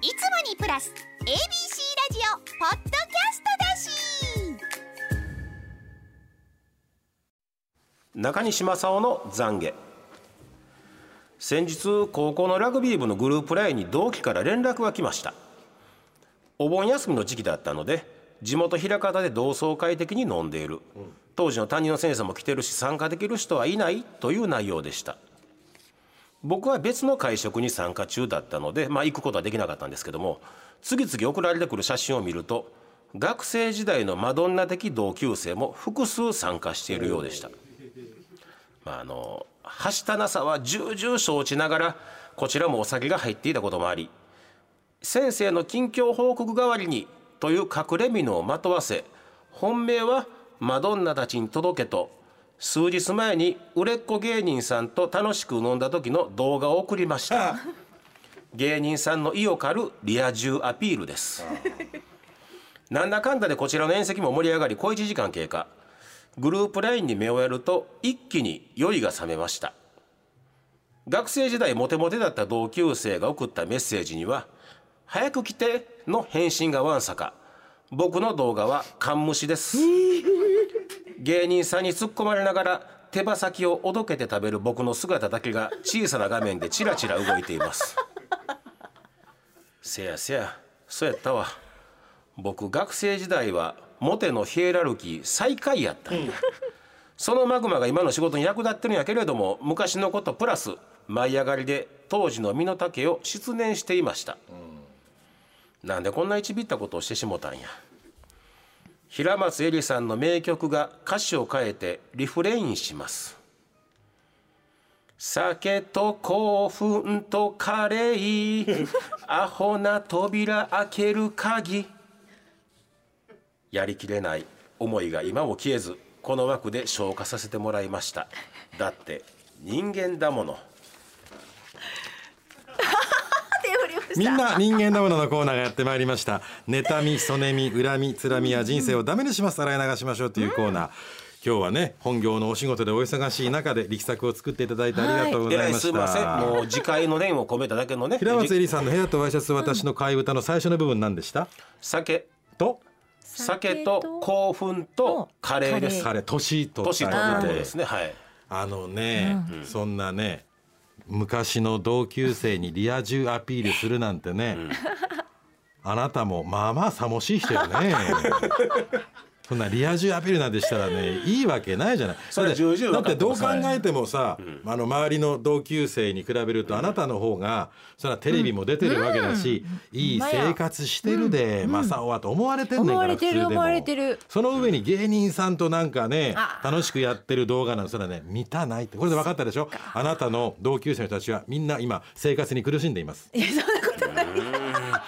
いつもにプラス ABC ラジオポッドキャストだし。中西正夫の懺悔。先日高校のラグビー部のグループ LINE に同期から連絡が来ました。お盆休みの時期だったので地元枚方で同窓会的に飲んでいる、当時の担任の先生も来てるし参加できる人はいないという内容でした。僕は別の会食に参加中だったので、まあ、行くことはできなかったんですけども次々送られてくる写真を見ると学生時代のマドンナ的同級生も複数参加しているようでした。まあ、あのはしたなさは重々承知ながらこちらもお酒が入っていたこともあり先生の近況報告代わりにという隠れ蓑をまとわせ本命はマドンナたちに届けと数日前に売れっ子芸人さんと楽しく飲んだ時の動画を送りました。芸人さんの意を狩るリア充アピールです。なんだかんだでこちらの宴席も盛り上がり小1時間経過。グループ LINE に目をやると一気に酔いが覚めました。学生時代モテモテだった同級生が送ったメッセージには「早く来て」の返信がわんさか。僕の動画は缶虫です。芸人さんに突っ込まれながら手羽先をおどけて食べる僕の姿だけが小さな画面でチラチラ動いています。せやせやそうやったわ。僕学生時代はモテのヒエラルキー最下位やったんや、そのマグマが今の仕事に役立ってるんやけれども昔のことプラス舞い上がりで当時の身の丈を失念していました、なんでこんな一びったことをしてしもたんや平松絵里さんの名曲が歌詞を変えてリフレインします。酒と興奮とカレーアホな扉開ける鍵。やりきれない思いが今も消えずこの枠で消化させてもらいました。だって人間だもの。みんな人間だもののコーナーがやってまいりました。妬みそねみ恨みつらみや人生をダメにします。洗い流しましょうというコーナー、今日はね本業のお仕事でお忙しい中で力作を作っていただいてありがとうございますした、いません。もう次回の念を込めただけのね。平松絵里さんの部屋とワイシャツ私の替え歌の最初の部分何でした？酒。と？酒と興奮とカレーです。彼年と年ということですね。はい。あのね、そんなね昔の同級生にリア充アピールするなんてね、あなたもまあまあさもしい人よね。そんなリア充アピールなんてしたらねいいわけないじゃない。それだってどう考えてもさ、あの周りの同級生に比べるとあなたの方がそれはテレビも出てるわけだし、いい生活してるで、正雄はと思われてんねんから思われてる普通でも。思われてる。その上に芸人さんとなんかねあ楽しくやってる動画なんてそれはね見たないって。これで分かったでしょ？あなたの同級生の人たちはみんな今生活に苦しんでいます。いやそんなことないそんなこ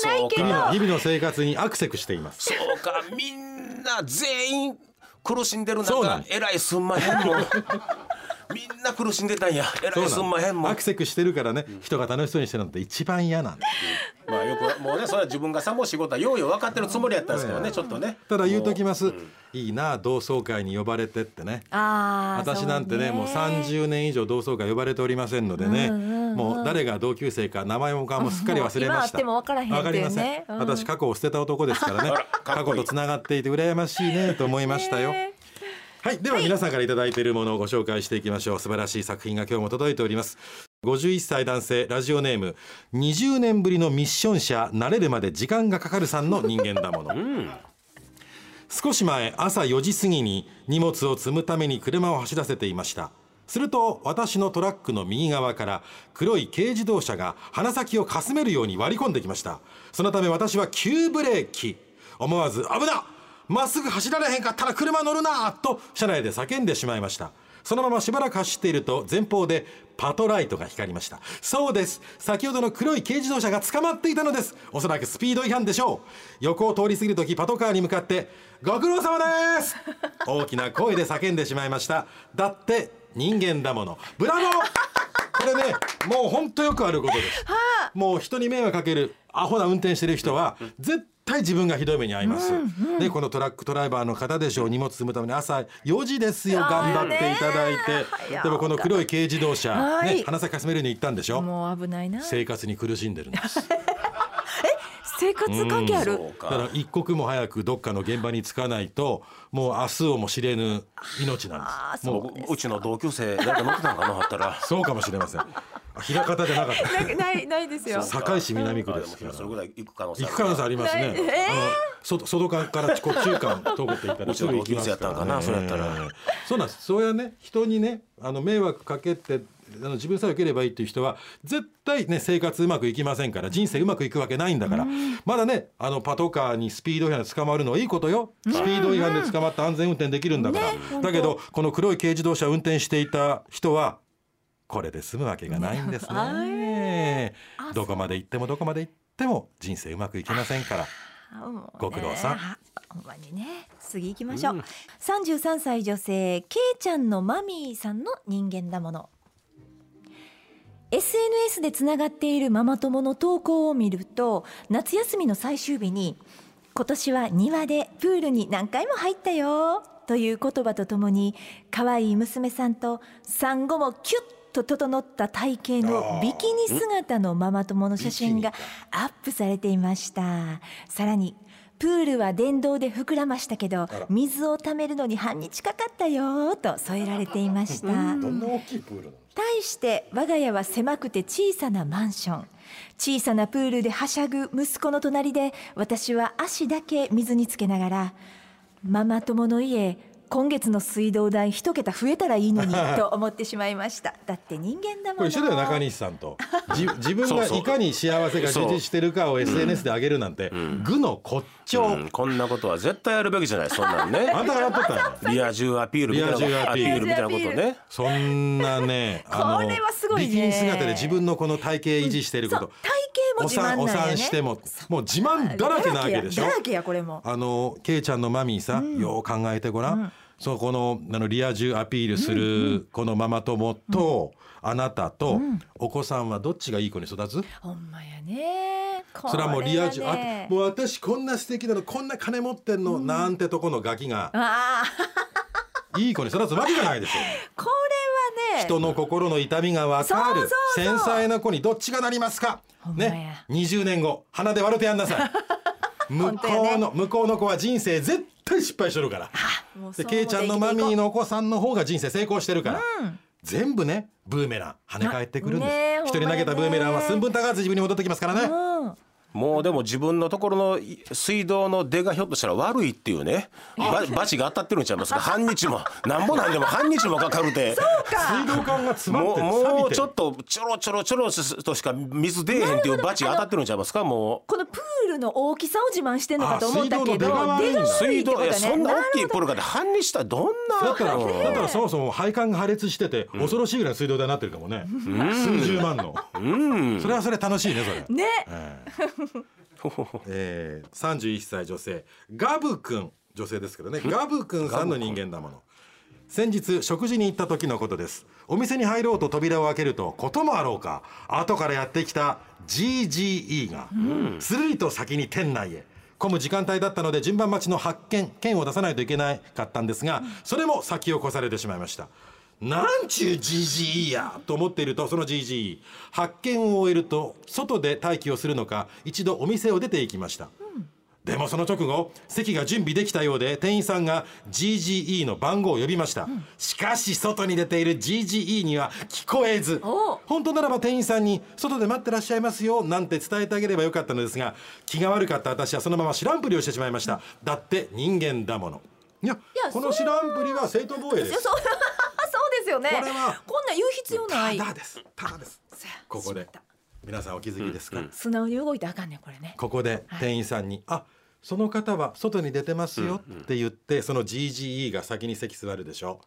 とないけど。日々の日々の生活にアクセクしています。そうかみんな全員苦しんでる中えらいすんまへんもん。みんな苦しんでたんや。えらいすんまへんもん。アクセクしてるからね人が楽しそうにしてるのって一番嫌なんだまあよくもうねそれは自分がさも仕事はようよう分かってるつもりやったんですけどねちょっとね。ただ言うときます。いいな同窓会に呼ばれてってね。あー私なんてねもう30年以上同窓会呼ばれておりませんのでね、もう誰が同級生か名前も顔もすっかり忘れました。もう今会っても分からへんっていうね。わかりません、うん。私過去を捨てた男ですからね。過去とつながっていて羨ましいねと思いましたよ、ねはい、では皆さんからいただいているものをご紹介していきましょう。素晴らしい作品が今日も届いております51歳男性ラジオネーム20年ぶりのミッション車慣れるまで時間がかかるさんの人間だもの。少し前朝4時過ぎに荷物を積むために車を走らせていました。すると私のトラックの右側から黒い軽自動車が鼻先をかすめるように割り込んできました。そのため私は急ブレーキ。思わず「危なまっすぐ走られへんかったら車乗るな!」と車内で叫んでしまいましたそのまましばらく走っていると前方でパトライトが光りました。そうです。先ほどの黒い軽自動車が捕まっていたのです。おそらくスピード違反でしょう。横を通り過ぎる時パトカーに向かってご苦労様です。大きな声で叫んでしまいました。だって人間だもの。ブラボー！これねもう本当よくあることです。もう人に迷惑かけるアホな運転してる人は絶対自分がひどい目に遭います、でこのトラックドライバーの方でしょう荷物積むために朝4時ですよ。頑張っていただい早てでもこの黒い軽自動車、はい。ね、鼻先かすめるに行ったんでしょ？もう危ないな。生活に苦しんでるんです生活関係ある？だからか一刻も早くどっかの現場に着かないともう明日をも知れぬ命なんです。もう僕うちの同級生誰か乗ってたんかなあったら。そうかもしれませんあ枚方じゃなかった。なないないですよ。堺市南区あですそれぐらい行く可能性行く可能性ありますね。えあの外外間から中間通っていったらうちの同級生やったんかなそれやったら。ええそうなんです。そうやね。人にねあの迷惑かけてあの自分さえ良ければいいっていう人は絶対ね生活うまくいきませんから人生うまくいくわけないんだから、まだねあのパトカーにスピード違反で捕まるのはいいことよ。スピード違反で捕まって安全運転できるんだから、ねだけどこの黒い軽自動車を運転していた人はこれで済むわけがないんですね。どこまで行ってもどこまで行っても人生うまくいきませんから。ご苦労さん。あほんまにね。次行きましょう、33歳女性けいちゃんのマミーさんの人間だもの。SNS でつながっているママ友の投稿を見ると夏休みの最終日に「今年は庭でプールに何回も入ったよ」という言葉とともに可愛い娘さんと産後もキュッと整った体型のビキニ姿のママ友の写真がアップされていました。さらにプールは電動で膨らましたけど水をためるのに半日かかったよと添えられていました。対して我が家は狭くて小さなマンション。小さなプールではしゃぐ息子の隣で私は足だけ水につけながらママ友の家今月の水道代一桁増えたらいいのに と思ってしまいました。だって人間だもの。これ一緒だよ中西さんと。じ 自分がいかに幸せが充実してるかを SNS で上げるなんて愚の骨頂、うん。こんなことは絶対やるべきじゃない。そんなんね。あ んたがやっとった。リア充アピールみたいな。リア充アピール。みたいなことね。そんなねあこれはすごいね。ビキニ姿で自分のこの体型維持してること、そう体型も自慢なんね。産してももう自慢だらけなわけでしょ。だらけやこれも。あのケイちゃんのマミーさ、よう考えてごらん、そうこのあのリア充アピールするこのママ友と、あなたと、お子さんはどっちがいい子に育つ？ほんまやね。こそれはもうリア充、ねあもう私こんな素敵なのこんな金持ってんの、なんてとこのガキがいい子に育つわけがないですよ。これはね。人の心の痛みがわかる繊細な子にどっちがなりますか？ね。20年後鼻で笑ってやんなさい。向こうの、向こうの子は人生絶対失敗してるから でケイちゃんのマミーののお子さんの方が人生成功してるから、全部ねブーメラン跳ね返ってくるんです、一人投げたブーメランは寸分たがわず自分に戻ってきますからね、うんもうでも自分のところの水道の出がひょっとしたら悪いっていうね。ばバチが当たってるんちゃいますか？半日も。なんぼなんでも半日もかかるて。水道管が詰まってもうちょっとちょろちょろちょろとしか水出えへんっていうバチが当たってるんちゃいますか？もこのプールの大きさを自慢してんのかと思ったけどあ水道そんな大きいるプールがで半日したらどんなだったら、うん。だったらそもそも配管が破裂してて、恐ろしいぐらいの水道代になってるかもね、数十万の、それはそれ楽しいねそれ、ね。えー、31歳女性ガブ君。女性ですけどね。ガブ君さんの人間だもの。先日食事に行った時のことです。お店に入ろうと扉を開けるとこともあろうか。後からやってきた GGE がスルリと先に店内へ。混む時間帯だったので順番待ちの発見券を出さないといけなかったんですがそれも先を越されてしまいましたなんちゅう GGE やと思っているとその GGE 発見を終えると外で待機をするのか一度お店を出て行きました、でもその直後席が準備できたようで店員さんが GGE の番号を呼びました、しかし外に出ている GGE には聞こえずお本当ならば店員さんに外で待ってらっしゃいますよなんて伝えてあげればよかったのですが気が悪かった私はそのまま知らんぷりをしてしまいました、だって人間だもの。いややこの知らんぷりは正当防衛ですですよね。これは。こんなん言う必要ない。ただです。ただです。ここで。皆さんお気づきですか、素直に動いてあかんねんこれね。ここで店員さんに「あその方は外に出てますよ」って言ってその GGE が先に席座るでしょ？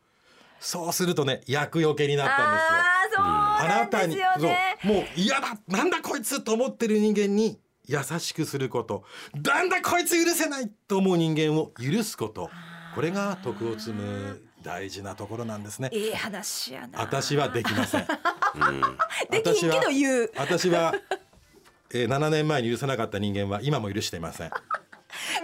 そうするとね厄除けになったんですよ。あなんですよね。そう。もう嫌だ。なんだこいつと思ってる人間に優しくすること。なんだこいつ許せないと思う人間を許すこと。これが徳を積む大事なところなんですね。ええ話やな私はできません。できんけど言う私は、えー、7年前に許さなかった人間は今も許していません。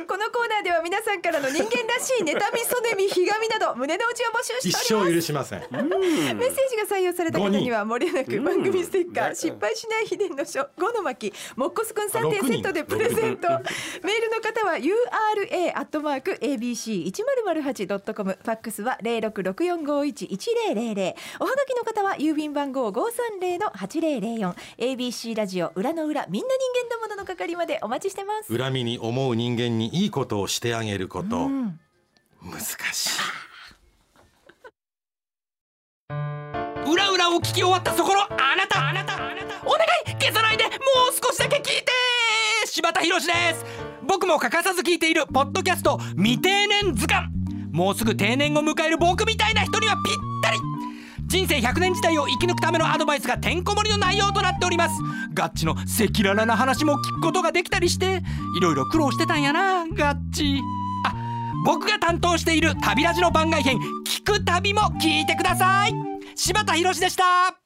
このコーナーでは皆さんからの人間らしい妬みそねみひがみなど 胸の内を募集一しております。生許しません。メッセージが採用された方にはもれなく番組ステッカー、うん失敗しない秘伝の書5の巻もっこすくん3点セットでプレゼント。メールの方は URA アットマーク ABC 一0 0 8ドットコム。ファックスは零六六四五一一零零零。おはがきの方は郵便番号五三零の八零零四。ABC ラジオ裏の裏みんな人間のものの係までお待ちしてます。恨みに思う人間にいいことをしてあげること、うん。難しい。裏裏を聞き終わったそこのあなた。あなたあなたお願い。消さないでもう少しだけ聞いて柴田博です。僕も欠かさず聞いているポッドキャスト未定年図鑑。もうすぐ定年を迎える僕みたいな人にはぴったり人生100年時代を生き抜くためのアドバイスがてんこ盛りの内容となっております。ガッチの赤裸々な話も聞くことができたりしていろいろ苦労してたんやな。ガッチ。あ僕が担当している旅ラジの番外編聞く旅も聞いてください。柴田博でした。